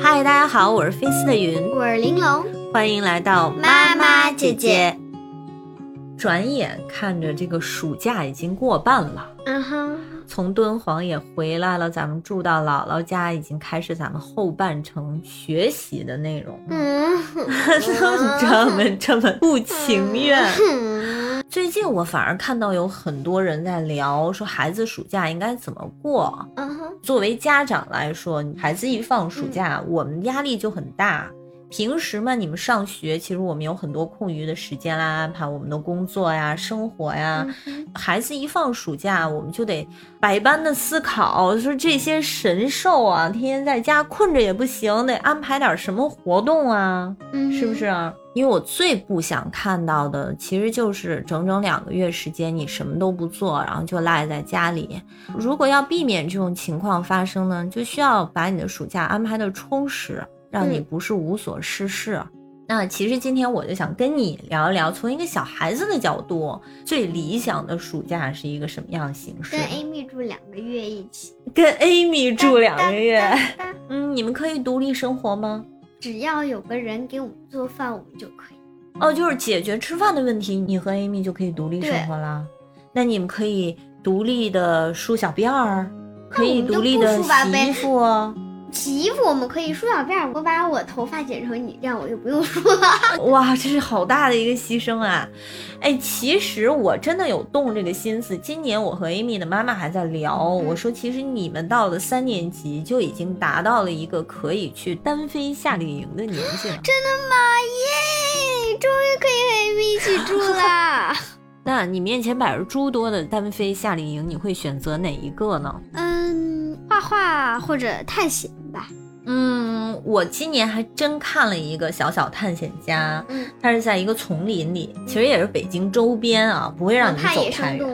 嗨，大家好，我是菲斯的云，我是玲珑，欢迎来到妈妈姐姐。转眼看着这个暑假已经过半了，嗯哼，从敦煌也回来了，咱们住到姥姥家，已经开始咱们后半程学习的内容。嗯，这么这么不情愿。嗯最近我反而看到有很多人在聊，说孩子暑假应该怎么过。嗯哼，作为家长来说，孩子一放暑假，我们压力就很大。平时嘛，你们上学，其实我们有很多空余的时间啦，安排我们的工作呀、生活呀。孩子一放暑假，我们就得百般的思考，说这些神兽啊，天天在家困着也不行，得安排点什么活动啊，嗯是不是？？因为我最不想看到的，其实就是整整两个月时间，你什么都不做，然后就赖在家里。如果要避免这种情况发生呢，就需要把你的暑假安排的充实，让你嗯不是无所事事。那其实今天我就想跟你聊一聊，从一个小孩子的角度，最理想的暑假是一个什么样的形式跟？Amy 住两个月一起，跟 Amy 住两个月，嗯，你们可以独立生活吗？只要有个人给我们做饭，我们就可以。哦，就是解决吃饭的问题，你和 Amy 就可以独立生活啦。那你们可以独立的梳小辫儿，可以独立的洗衣服哦。洗衣服我们可以梳小辫儿，我把我头发剪成你这样，我就不用梳了。哇，这是好大的一个牺牲啊！哎，其实我真的有动这个心思。今年我和 Amy 的妈妈还在聊，我说其实你们到了三年级就已经达到了一个可以去单飞夏令营的年纪了。真的吗？耶！终于可以和 Amy 一起住啦。那你面前摆着诸多的单飞夏令营，你会选择哪一个呢？嗯，画画或者探险吧。嗯，我今年还真看了一个小小探险家，嗯，它是在一个丛林里，其实也是北京周边啊，不会让你走太远。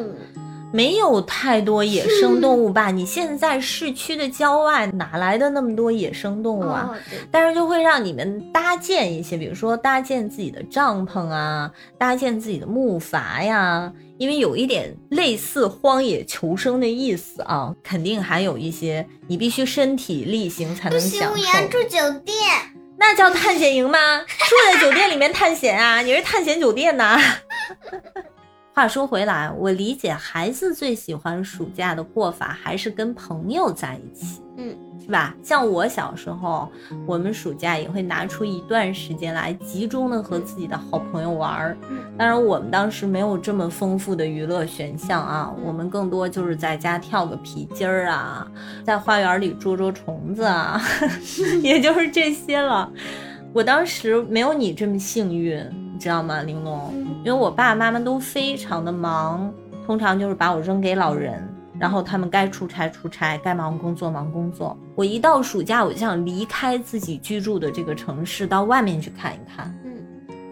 没有太多野生动物吧？你现在市区的郊外哪来的那么多野生动物啊？哦，但是就会让你们搭建一些，比如说搭建自己的帐篷啊，搭建自己的木筏呀，因为有一点类似荒野求生的意思啊，肯定还有一些你必须身体力行才能不行，享我要受。住酒店。那叫探险营吗？住在酒店里面探险啊？你是探险酒店呐？话说回来，我理解孩子最喜欢暑假的过法还是跟朋友在一起，嗯，是吧？像我小时候，我们暑假也会拿出一段时间来集中的和自己的好朋友玩儿。嗯当然，我们当时没有这么丰富的娱乐选项啊，我们更多就是在家跳个皮筋儿啊，在花园里捉捉虫子啊，也就是这些了。我当时没有你这么幸运，你知道吗，玲珑？嗯因为我爸爸妈妈都非常的忙，通常就是把我扔给老人，然后他们该出差出差，该忙工作忙工作。我一到暑假，我就想离开自己居住的这个城市，到外面去看一看。嗯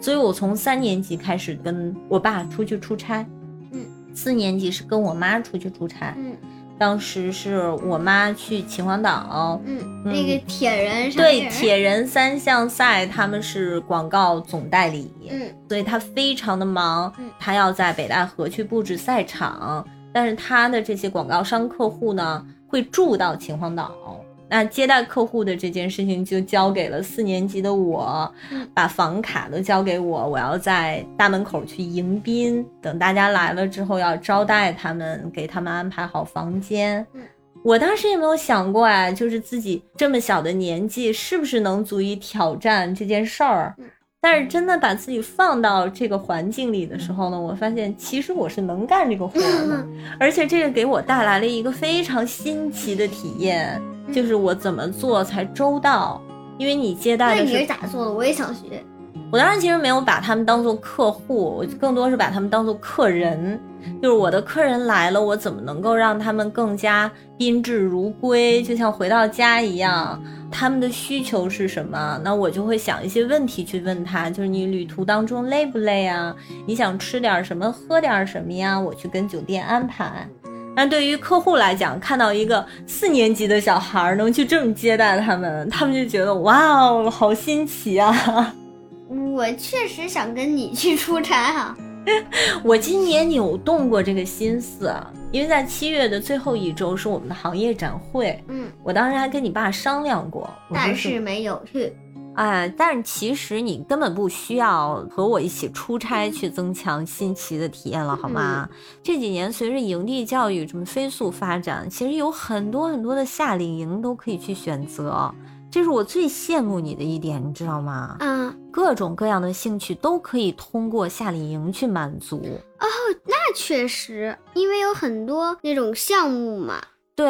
所以我从三年级开始跟我爸出去出差，嗯，四年级是跟我妈出去出差，嗯当时是我妈去秦皇岛，嗯，那个铁人上对铁人三项赛，他们是广告总代理，嗯所以他非常的忙嗯，他要在北戴河去布置赛场，但是他的这些广告商客户呢，会住到秦皇岛。那接待客户的这件事情就交给了四年级的我嗯，把房卡都交给我，我要在大门口去迎宾，等大家来了之后要招待他们，给他们安排好房间嗯。我当时也没有想过哎，就是自己这么小的年纪，是不是能足以挑战这件事儿嗯？但是真的把自己放到这个环境里的时候呢，我发现其实我是能干这个活儿的，而且这个给我带来了一个非常新奇的体验，就是我怎么做才周到。因为你接待的是那你是咋做的？我也想学。我当时其实没有把他们当做客户，我更多是把他们当做客人。就是我的客人来了，我怎么能够让他们更加宾至如归，就像回到家一样？他们的需求是什么？那我就会想一些问题去问他，就是你旅途当中累不累啊？你想吃点什么，喝点什么呀？我去跟酒店安排。那对于客户来讲，看到一个四年级的小孩儿能去这么接待他们，他们就觉得哇哦，好新奇啊！我确实想跟你去出差哈、我今年扭动过这个心思，因为在七月的最后一周是我们的行业展会，嗯，我当时还跟你爸商量过，但是没有去。哎，但是其实你根本不需要和我一起出差去增强新奇的体验了，好吗？这几年随着营地教育这么飞速发展，其实有很多很多的夏令营都可以去选择，这是我最羡慕你的一点，你知道吗？嗯，各种各样的兴趣都可以通过夏令营去满足。哦那确实，因为有很多那种项目嘛。对，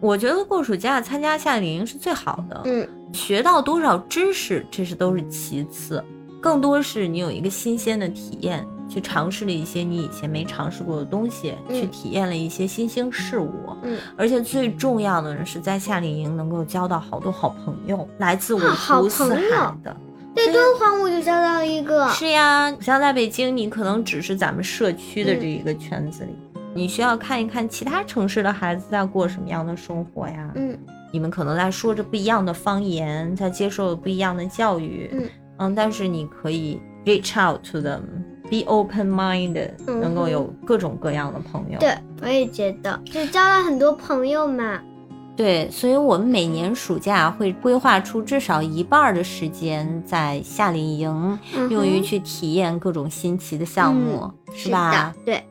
我觉得过暑假参加夏令营是最好的。嗯，学到多少知识，这是都是其次，更多是你有一个新鲜的体验，去尝试了一些你以前没尝试过的东西，嗯去体验了一些新兴事物。嗯，而且最重要的是，在夏令营能够交到好多好朋友，来自五湖四海的。对，敦煌我就交到了一个。是呀，像在北京，你可能只是咱们社区的这一个圈子里，你需要看一看其他城市的孩子在过什么样的生活呀。嗯你们可能在说着不一样的方言，在接受不一样的教育，嗯但是你可以 reach out to them，be open minded，、嗯能够有各种各样的朋友。对，我也觉得，就交了很多朋友嘛。对，所以我们每年暑假会规划出至少一半儿的时间在夏令营，嗯用于去体验各种新奇的项目，嗯是吧的？对，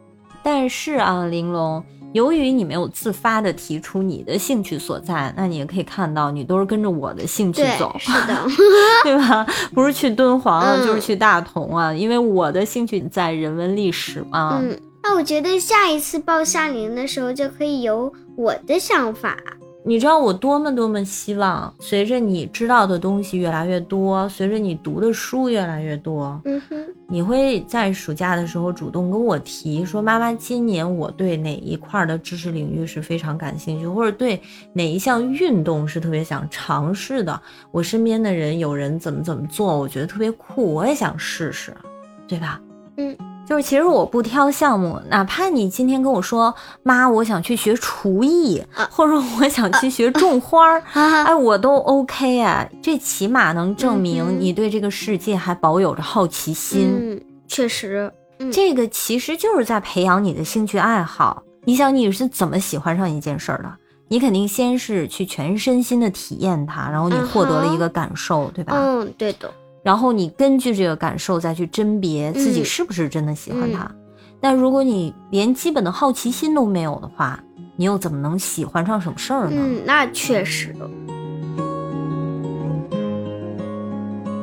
但是啊，玲珑，由于你没有自发的提出你的兴趣所在，那你也可以看到，你都是跟着我的兴趣走，，是的。对吧？不是去敦煌啊，嗯就是去大同啊，因为我的兴趣在人文历史嘛。嗯，那我觉得下一次报夏令营的时候就可以有我的想法。你知道我多么多么希望，随着你知道的东西越来越多，随着你读的书越来越多，嗯哼，你会在暑假的时候主动跟我提说，妈妈，今年我对哪一块儿的知识领域是非常感兴趣，或者对哪一项运动是特别想尝试的。我身边的人有人怎么怎么做，我觉得特别酷，我也想试试，对吧？嗯，就是其实我不挑项目，哪怕你今天跟我说，妈，我想去学厨艺，啊或者说我想去学种花儿。啊哎，我都 OK 啊，这起码能证嗯明你对这个世界还保有着好奇心。嗯，确实，嗯这个其实就是在培养你的兴趣爱好。你想你是怎么喜欢上一件事儿的？你肯定先是去全身心的体验它，然后你嗯获得了一个感受，对吧？嗯，对的，然后你根据这个感受再去甄别自己嗯是不是真的喜欢他。但如果你连基本的好奇心都没有的话，你又怎么能喜欢上什么事儿呢？嗯，那确实，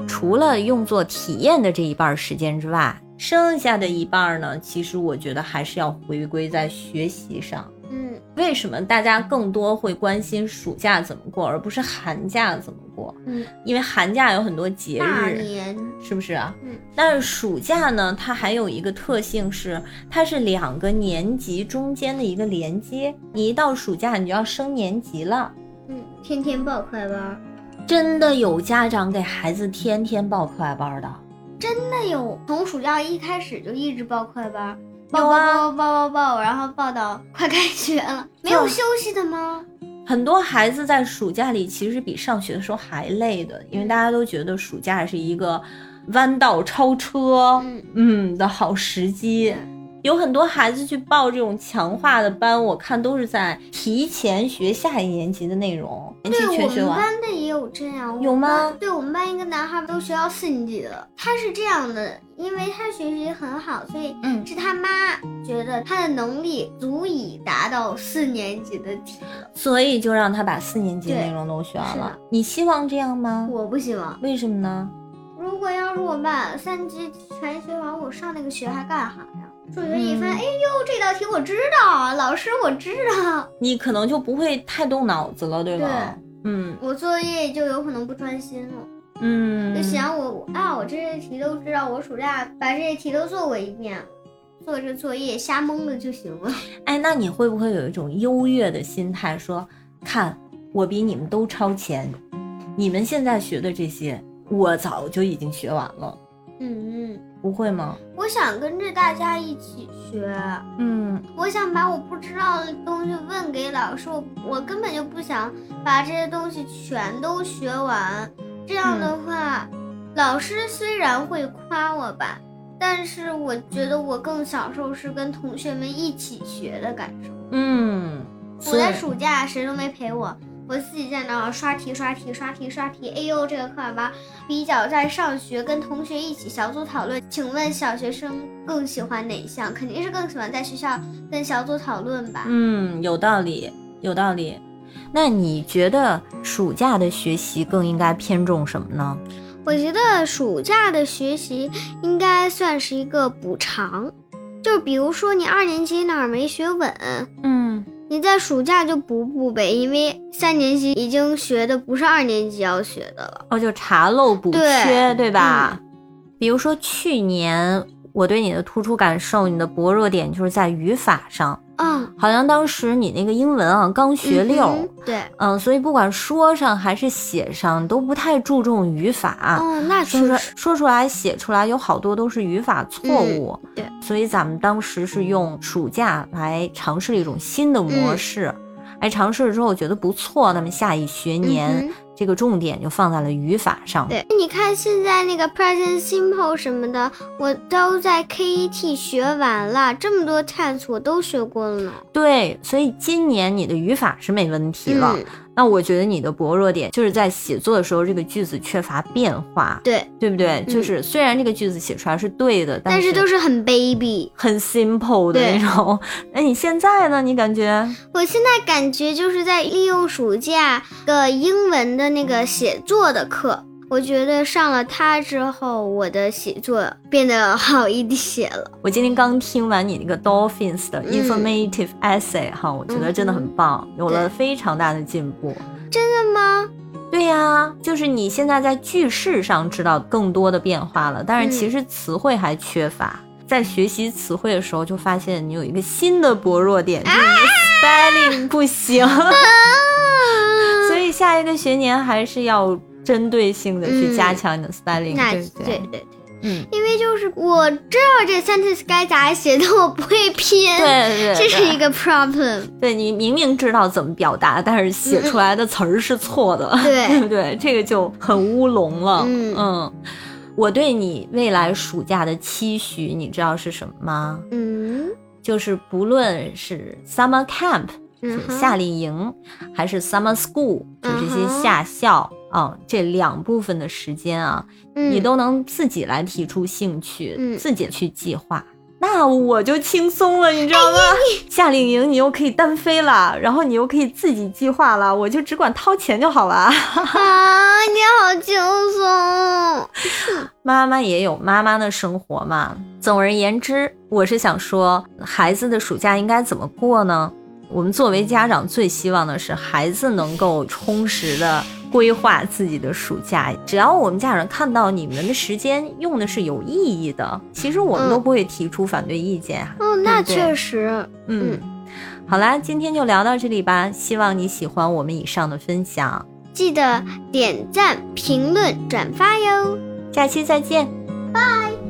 除了用作体验的这一半时间之外，剩下的一半呢，其实我觉得还是要回归在学习上。嗯为什么大家更多会关心暑假怎么过，而不是寒假怎么过？嗯，因为寒假有很多节大日，年，是不是啊？嗯。但是暑假呢，它还有一个特性是，它是两个年级中间的一个连接。你一到暑假，你就要升年级了。嗯，天天报课外班，真的有家长给孩子天天报课外班的。真的有，从暑假一开始就一直报课外班，报报有啊。报报报报，然后报到快开学了，没有休息的吗？很多孩子在暑假里其实比上学的时候还累的，因为大家都觉得暑假是一个弯道超车，嗯。嗯的好时机。有很多孩子去报这种强化的班，我看都是在提前学下一年级的内容，年级对我们全学完。班的也有这样，有吗对我们班一个男孩都学到四年级了，他是这样的，因为他学习很好，所以嗯是他妈觉得他的能力足以达到四年级的题了。所以就让他把四年级的内容都学完了。你希望这样吗？我不希望，为什么呢？如果要是我把三级全学完，我上那个学还干啥呀？数学一翻，嗯。哎呦，这道题我知道，老师我知道，你可能就不会太动脑子了，对吧？对。嗯。我作业就有可能不专心了。嗯，就想我啊，我这些题都知道，我暑假把这些题都做过一遍，做这作业瞎蒙的就行了。哎，那你会不会有一种优越的心态，说，看我比你们都超前，你们现在学的这些，我早就已经学完了，嗯嗯，不会吗？我想跟着大家一起学，嗯，我想把我不知道的东西问给老师，我我根本就不想把这些东西全都学完。这样的话，老师虽然会夸我吧，但是我觉得我更享受是跟同学们一起学的感受。嗯，我在暑假谁都没陪我，我自己在那儿刷题、刷题、刷题、刷题。哎呦，这个课吧，比较在上学跟同学一起小组讨论。请问小学生更喜欢哪一项？肯定是更喜欢在学校跟小组讨论吧。嗯，有道理，有道理。那你觉得暑假的学习更应该偏重什么呢？我觉得暑假的学习应该算是一个补偿，就比如说你二年级哪儿没学稳，嗯，你在暑假就补补呗，因为三年级已经学的不是二年级要学的了。哦，就查漏补缺，对对吧？比如说去年我对你的突出感受，你的薄弱点就是在语法上，嗯，好像当时你那个英文啊刚学溜。嗯对，嗯，所以不管说上还是写上，都不太注重语法。哦，那说出来确实，说出来、写出来有好多都是语法错误。嗯对，所以咱们当时是用暑假来尝试了一种新的模式，哎，尝试了之后觉得不错，那么下一学年、这个重点就放在了语法上。对，你看现在那个 present simple 什么的，我都在 KET 学完了，这么多 tense 我都学过了呢。对，所以今年你的语法是没问题了。嗯，那我觉得你的薄弱点就是在写作的时候，这个句子缺乏变化，对，对不对？嗯就是虽然这个句子写出来是对的，但是是都是很 baby。很 simple 的那种。那你现在呢？你感觉？我现在感觉就是在利用暑假的英文的那个写作的课，我觉得上了它之后，我的写作变得好一些了。我今天刚听完你那个 Dolphins 的嗯 informative essay 哈、我觉得真的很棒，有了非常大的进步。真的吗？对呀，就是你现在在句式上知道更多的变化了，但是其实词汇还缺乏。在学习词汇的时候，就发现你有一个新的薄弱点，就是你的 spelling 不行。所以下一个学年还是要针对性的去加强你的 spelling，、那对不对？对对，嗯，因为就是我知道这 sentence 该咋写，但我不会拼。对对对，这是一个 problem。对你明明知道怎么表达，但是写出来的词儿是错的，对。对 不对？这个就很乌龙了。嗯。我对你未来暑假的期许，你知道是什么吗？嗯。就是不论是 summer camp 就是夏令营，还是 summer school 就这些夏校啊、这两部分的时间啊，嗯，你都能自己来提出兴趣，嗯自己去计划。那我就轻松了，你知道吗？哎夏令营你又可以单飞了，然后你又可以自己计划了，我就只管掏钱就好了。啊，你好轻松。妈妈也有妈妈的生活嘛。总而言之，我是想说，孩子的暑假应该怎么过呢？我们作为家长，最希望的是孩子能够充实的规划自己的暑假。只要我们家长看到你们的时间用的是有意义的，其实我们嗯都不会提出反对意见啊。哦，那确实。嗯，好啦，今天就聊到这里吧。希望你喜欢我们以上的分享，记得点赞、评论、转发哟。下期再见。拜。